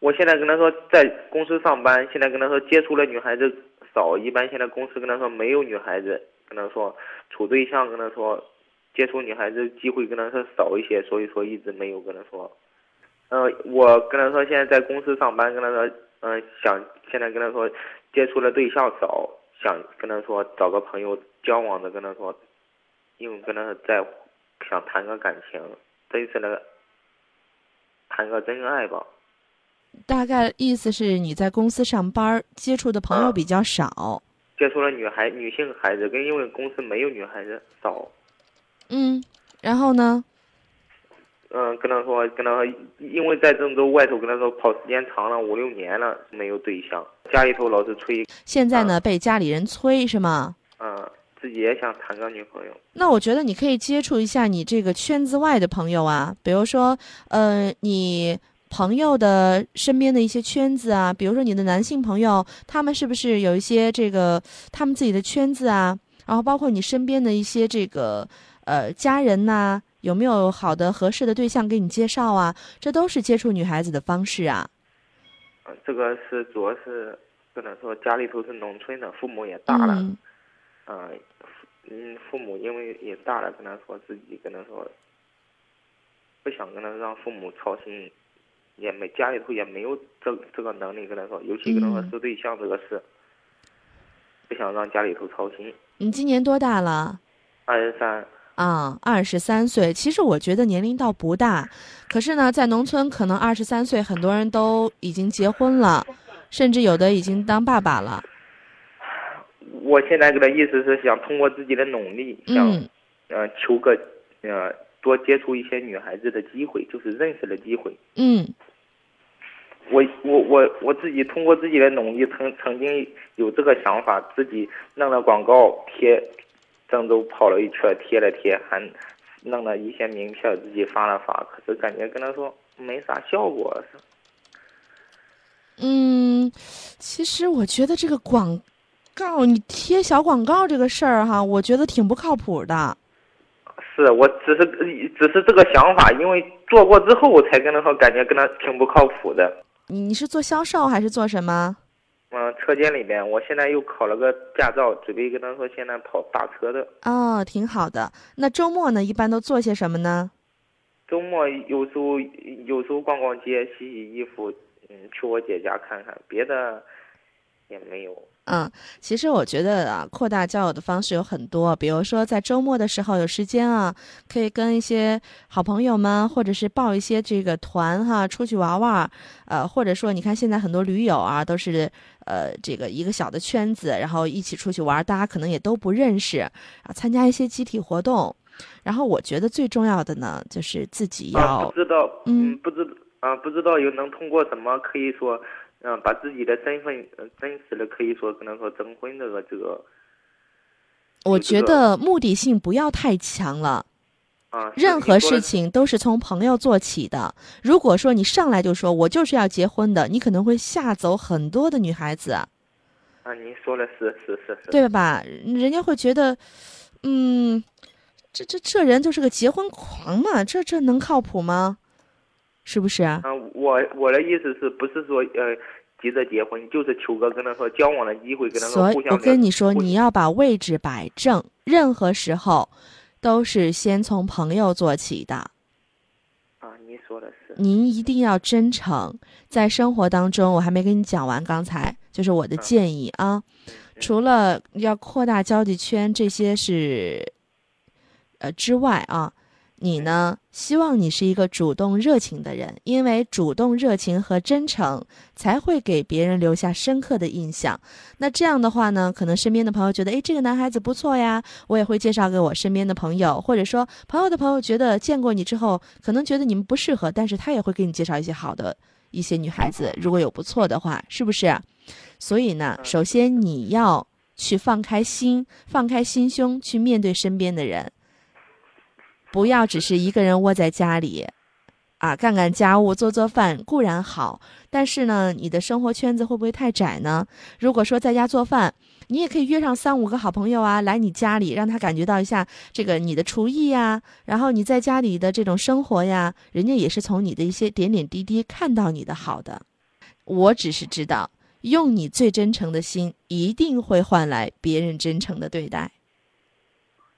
我现在跟他说在公司上班，现在跟他说接触的女孩子少，一般现在公司跟他说没有女孩子，跟他说处对象，跟他说接触女孩子机会跟他说少一些，所以说一直没有跟他说。呃，我跟他说现在在公司上班，跟他说，嗯，想现在跟他说接触的对象少，想跟他说找个朋友交往的，跟他说，因为跟他在想谈个感情，真实的谈个真爱吧。大概意思是你在公司上班，接触的朋友比较少。接触了女孩、女性孩子，跟因为公司没有女孩子少。嗯，然后呢？嗯，跟他说，跟他说，因为在郑州外头，跟他说跑时间长了，五六年了，没有对象，家里头老是催。现在呢，被家里人催是吗？嗯，自己也想谈个女朋友。那我觉得你可以接触一下你这个圈子外的朋友啊，比如说，呃，你。朋友的身边的一些圈子啊，比如说你的男性朋友，他们是不是有一些这个他们自己的圈子啊？然后包括你身边的一些这个呃家人呐，有没有好的合适的对象给你介绍啊？这都是接触女孩子的方式啊。嗯，这个是主要是跟他说家里头是农村的，父母也大了，嗯，嗯，父母因为也大了，跟他说自己跟他说不想跟他让父母操心。也没家里头也没有这这个能力跟他说，尤其跟他说是对象这个事，不想让家里头操心。你今年多大了？二十三。啊，二十三岁。其实我觉得年龄倒不大，可是呢，在农村可能二十三岁很多人都已经结婚了，甚至有的已经当爸爸了。我现在给他意思是想通过自己的努力，想呃求个呃多接触一些女孩子的机会，就是认识的机会。嗯。我我我我自己通过自己的努力，曾曾经有这个想法，自己弄了广告贴，郑州跑了一圈，贴了贴，还弄了一些名片，自己发了发，可是感觉跟他说没啥效果。嗯，其实我觉得这个广告，你贴小广告这个事儿哈，我觉得挺不靠谱的。是我只是只是这个想法，因为做过之后，我才跟他说，感觉跟他挺不靠谱的。你你是做销售还是做什么？嗯，车间里面，我现在又考了个驾照，准备跟他说现在跑大车的。哦，挺好的。那周末呢，一般都做些什么呢？周末有时候有时候逛逛街，洗洗衣服，嗯，去我姐家看看，别的也没有。嗯，其实我觉得啊，扩大交友的方式有很多，比如说在周末的时候有时间啊，可以跟一些好朋友们，或者是报一些这个团哈，出去玩玩。呃，或者说你看现在很多驴友啊，都是呃这个一个小的圈子，然后一起出去玩，大家可能也都不认识啊，参加一些集体活动。然后我觉得最重要的呢，就是自己要不知道，嗯，不知啊，不知道有能通过什么可以说。嗯，把自己的身份真实的可以说可能说征婚这个这个，我觉得目的性不要太强了。啊，任何事情都是从朋友做起的。如果说你上来就说我就是要结婚的，你可能会吓走很多的女孩子。啊，您说的是是是是，对吧？人家会觉得，嗯，这这这人就是个结婚狂嘛，这这能靠谱吗？是不是啊？嗯，我我的意思是不是说呃急着结婚，就是求个跟他说交往的机会，跟他说互相。我跟你说，你要把位置摆正，任何时候都是先从朋友做起的。啊，您说的是。您一定要真诚，在生活当中，我还没跟你讲完，刚才就是我的建议啊。除了要扩大交际圈这些是呃之外啊。你呢？希望你是一个主动热情的人，因为主动热情和真诚才会给别人留下深刻的印象。那这样的话呢，可能身边的朋友觉得，哎，这个男孩子不错呀，我也会介绍给我身边的朋友，或者说朋友的朋友觉得见过你之后，可能觉得你们不适合，但是他也会给你介绍一些好的一些女孩子，如果有不错的话，是不是？所以呢，首先你要去放开心，放开心胸去面对身边的人。不要只是一个人窝在家里，啊，干干家务、做做饭固然好，但是呢，你的生活圈子会不会太窄呢？如果说在家做饭，你也可以约上三五个好朋友啊，来你家里，让他感觉到一下这个你的厨艺呀，然后你在家里的这种生活呀，人家也是从你的一些点点滴滴看到你的好的。我只是知道，用你最真诚的心，一定会换来别人真诚的对待。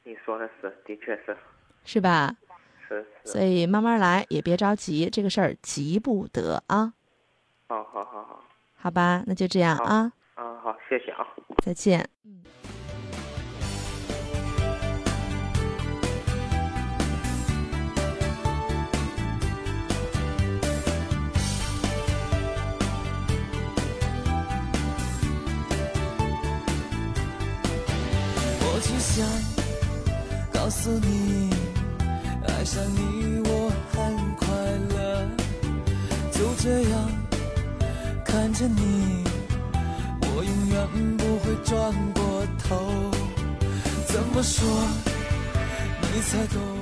你说的是，的确是，是吧？是是。所以慢慢来，也别着急，这个事儿急不得啊。好好好好。好吧，那就这样啊。啊，好，谢谢啊。再见。嗯。想告诉你，爱上你我很快乐。就这样看着你，我永远不会转过头。怎么说你才懂？